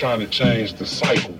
Trying to change the cycle.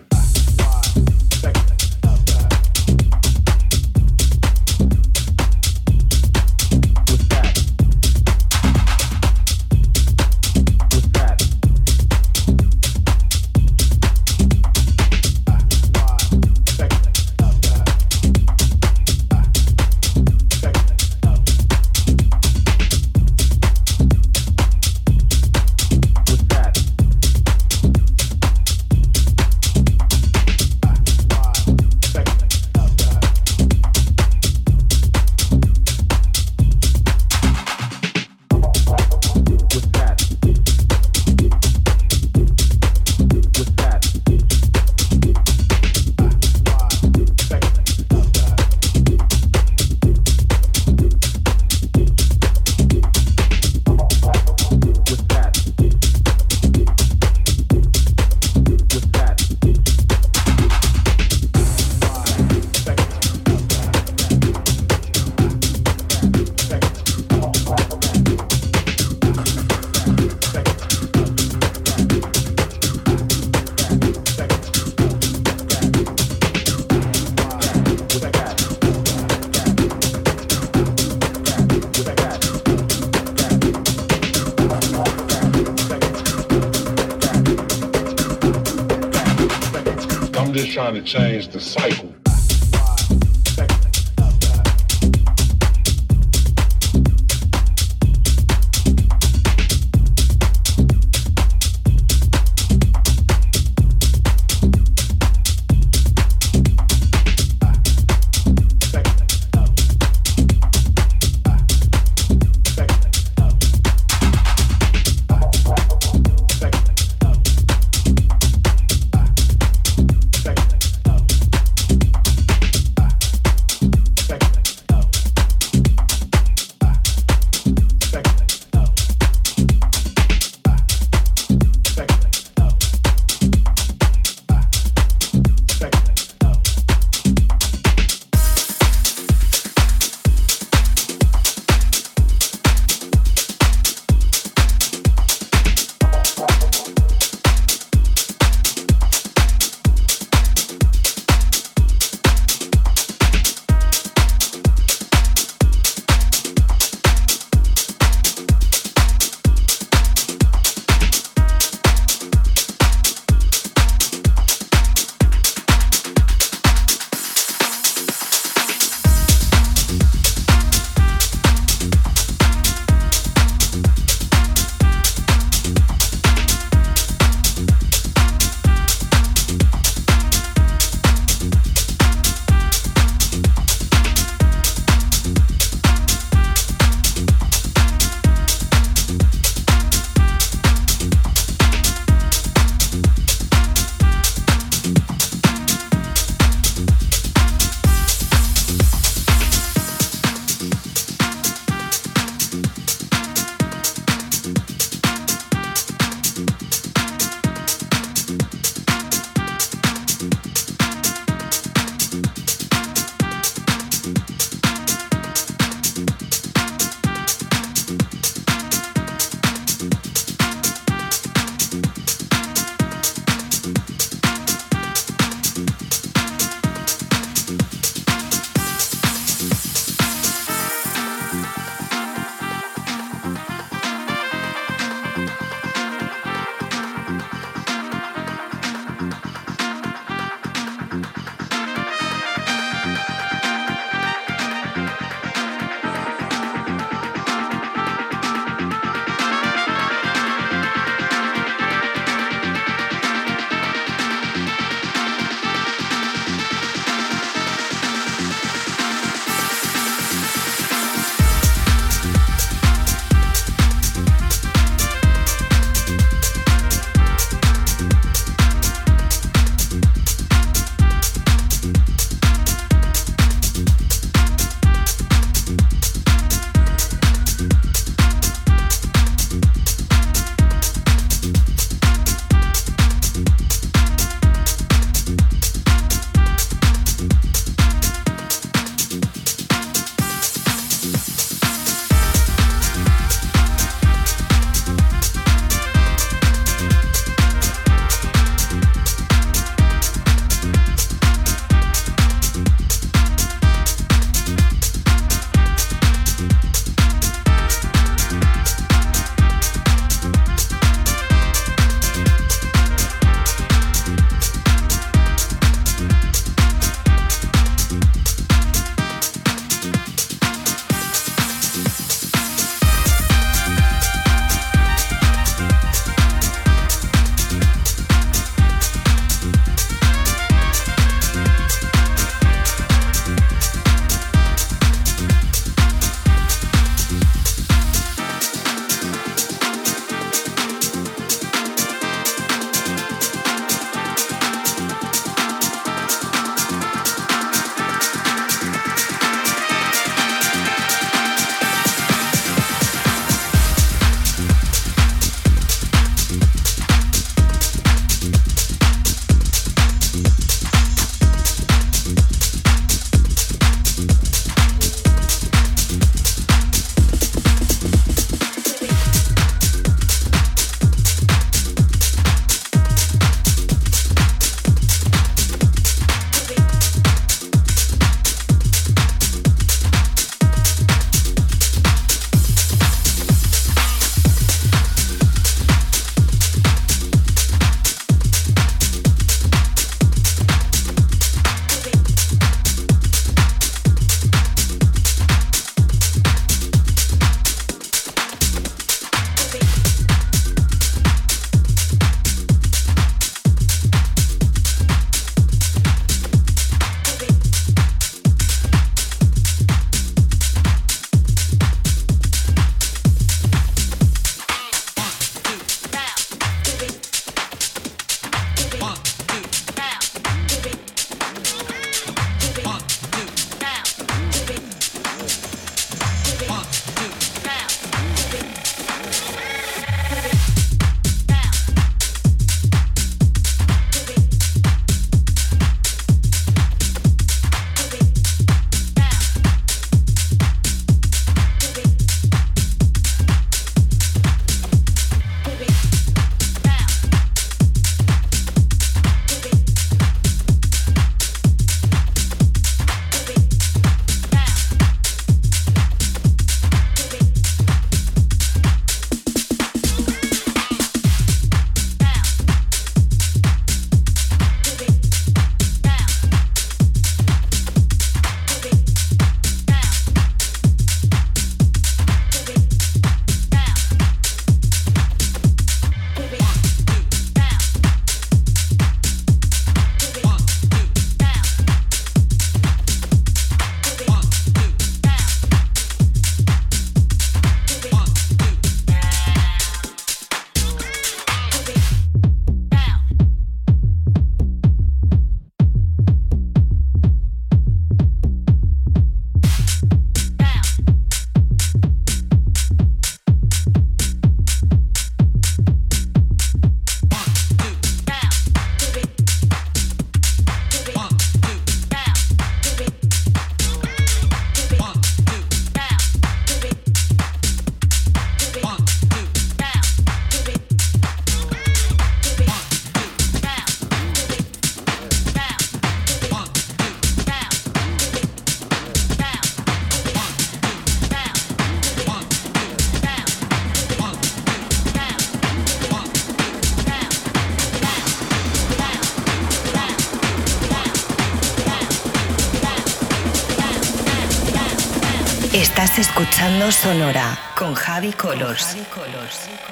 Pasando Sonora con Javi Colors. Con Javi Colors.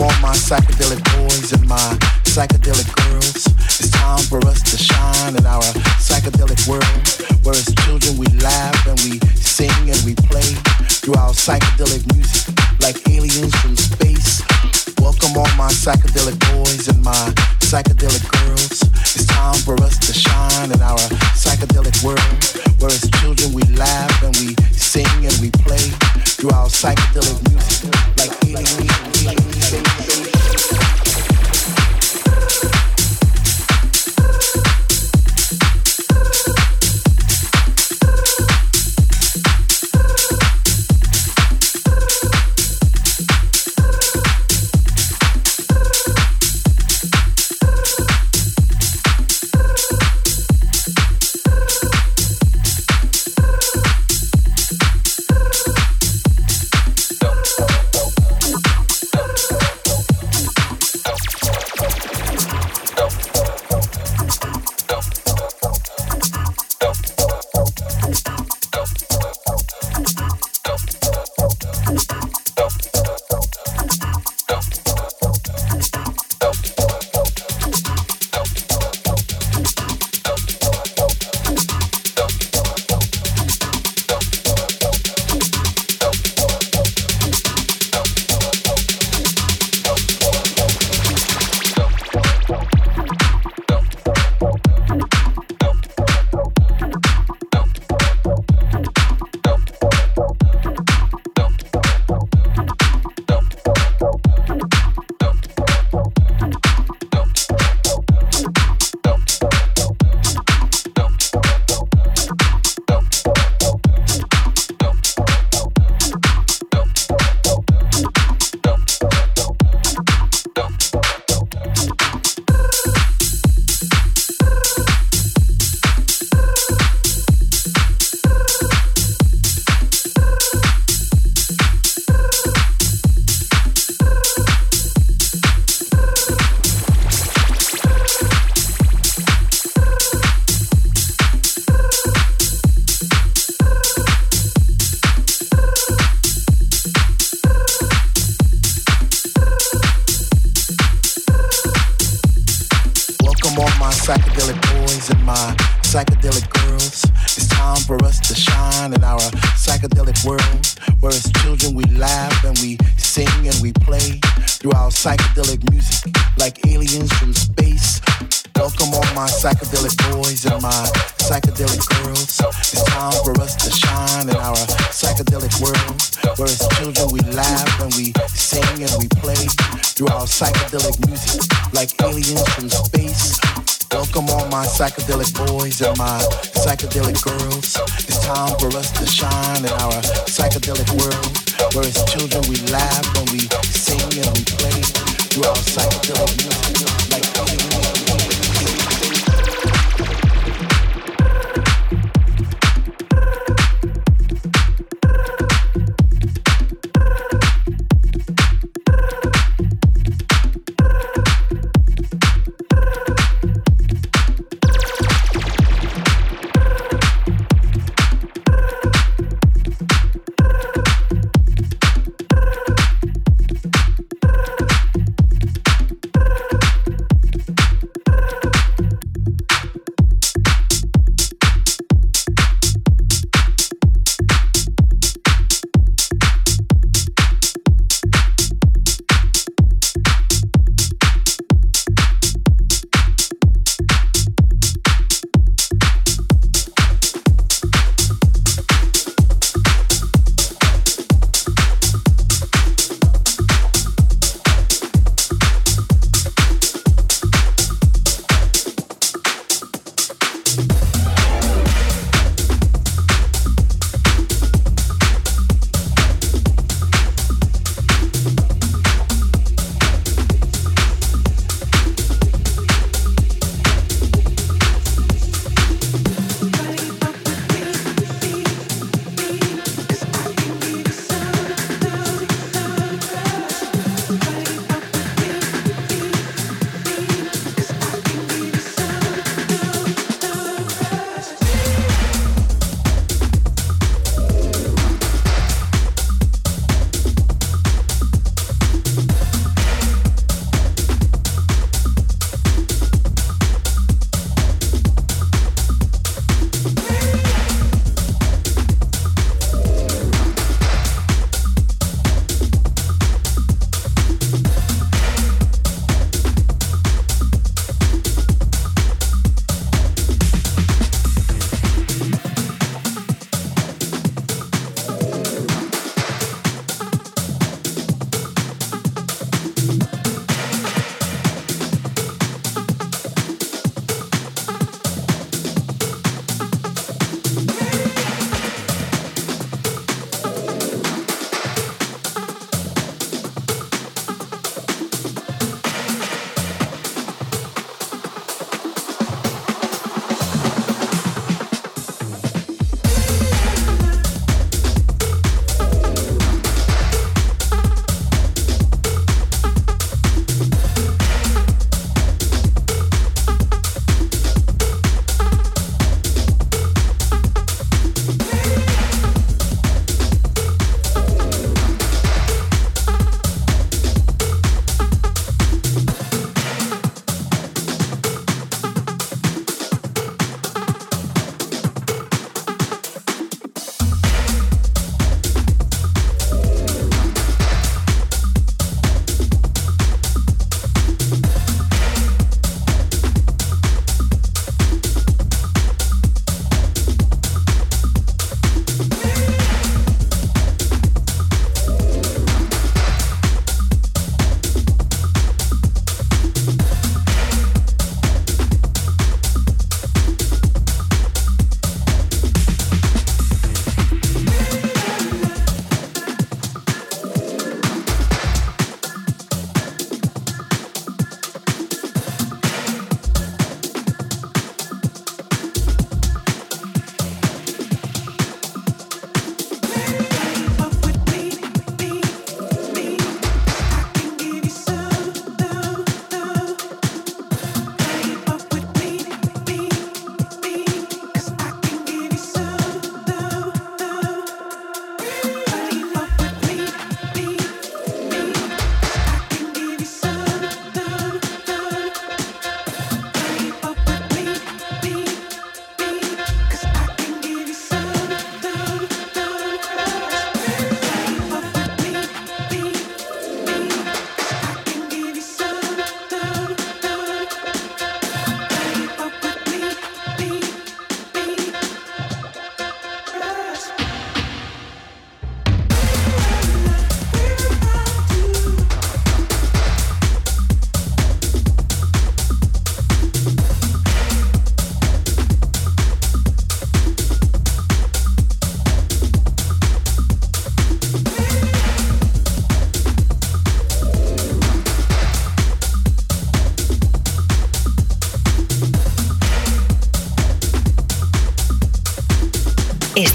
all my psychedelic boys and my psychedelic girls. It's time for us to shine in our psychedelic world, where as children we laugh and we sing and we play through our psychedelic music like aliens from space. Welcome all my psychedelic boys and my psychedelic girls. It's time for us to shine in our psychedelic world, where as children we laugh and we sing and we play through our psychedelic music, like alien, alien, alien, alien.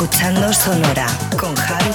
Escuchando Sonora con Javi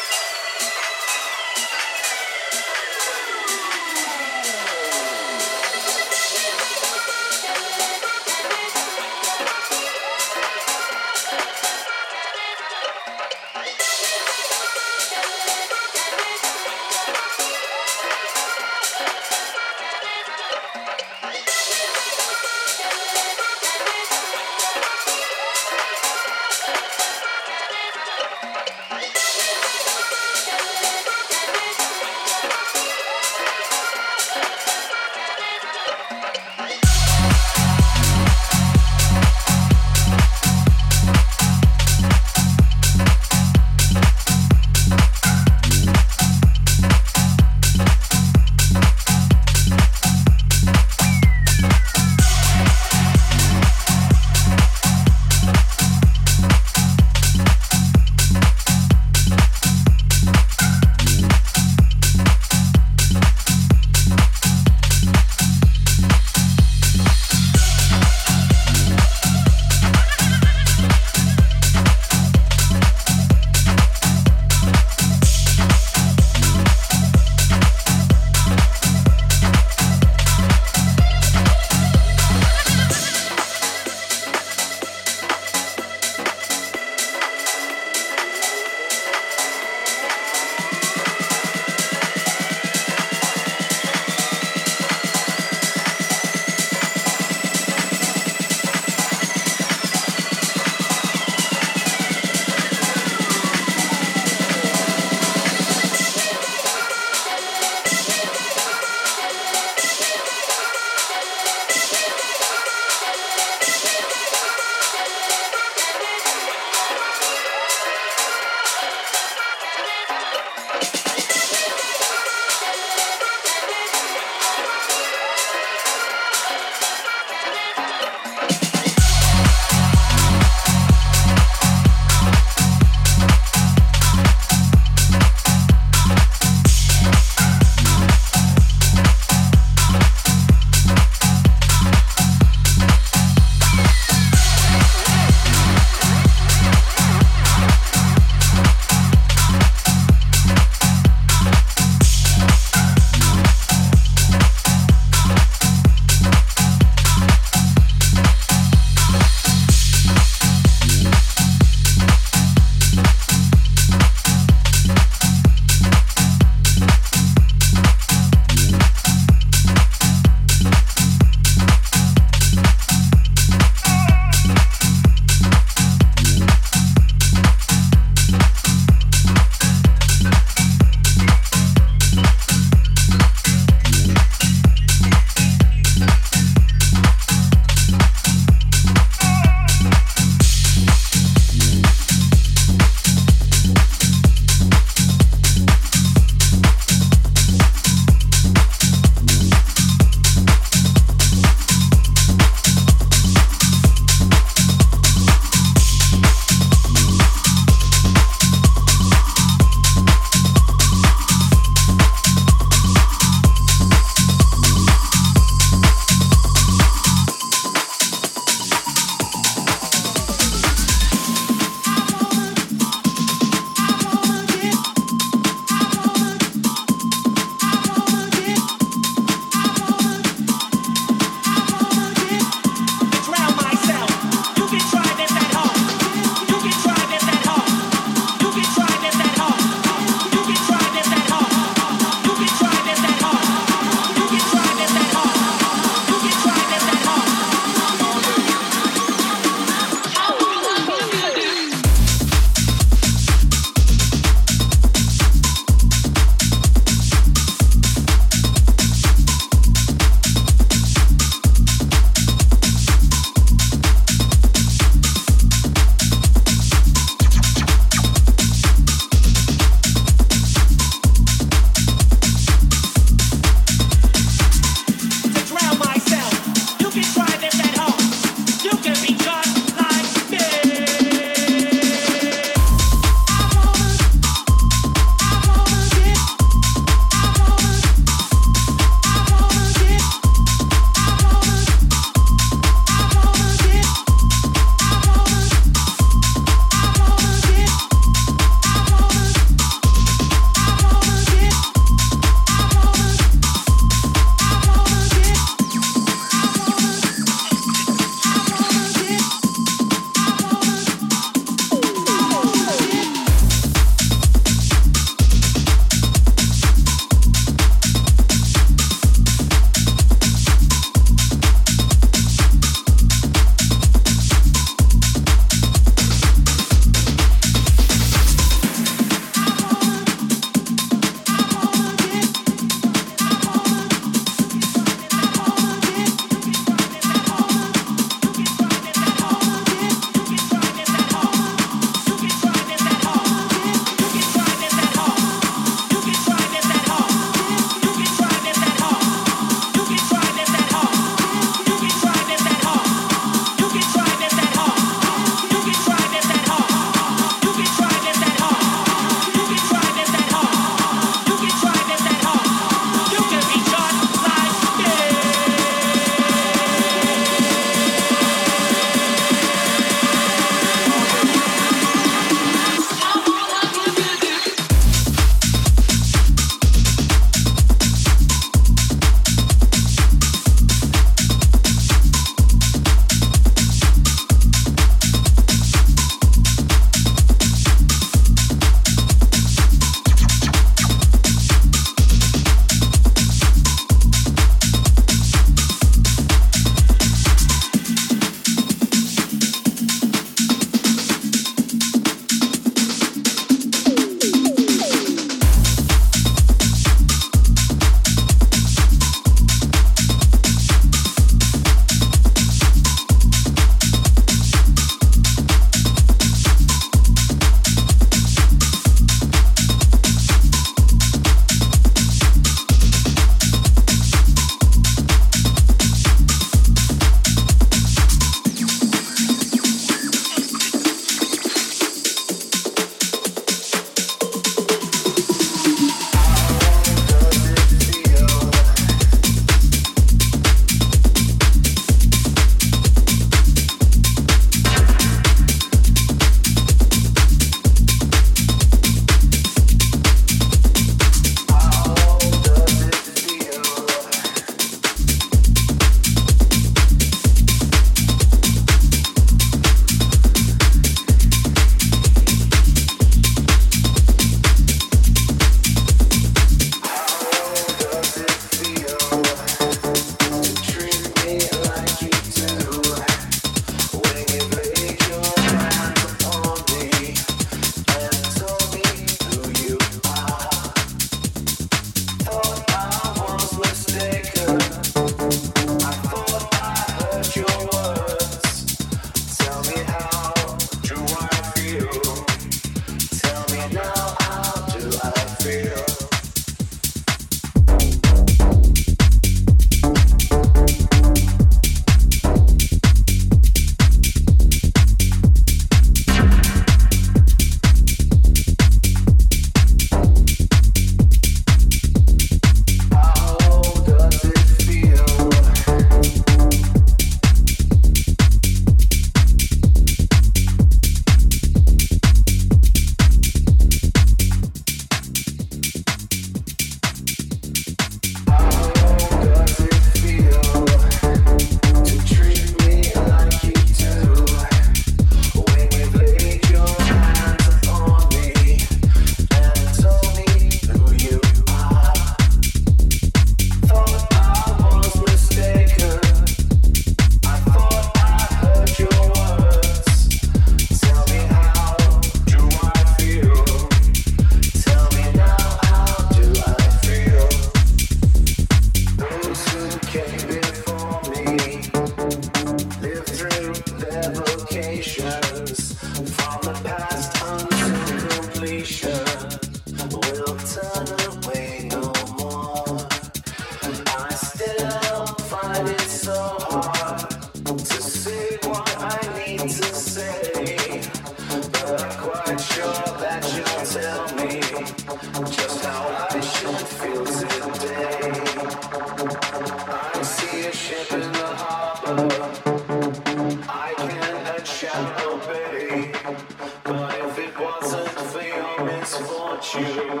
misfortune.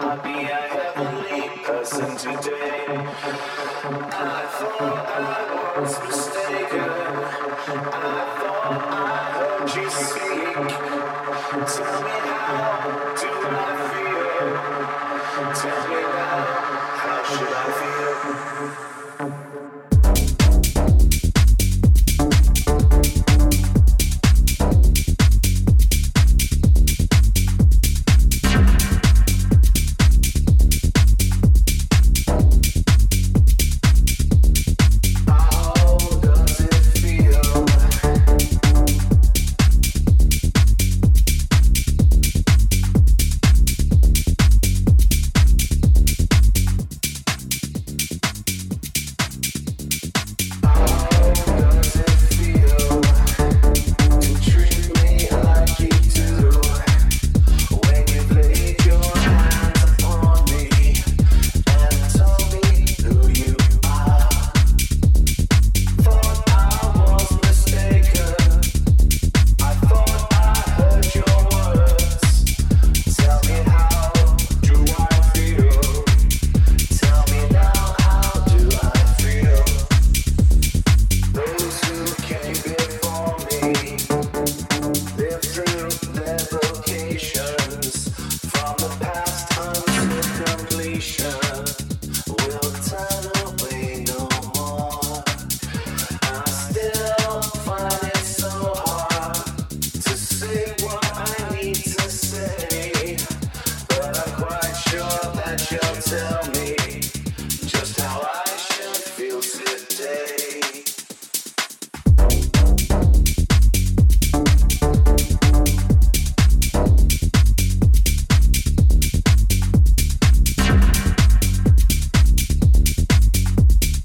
I'd be a heavenly person today. I thought I was mistaken. I thought I heard you speak. Tell me how do I feel? Tell me now, how should I feel?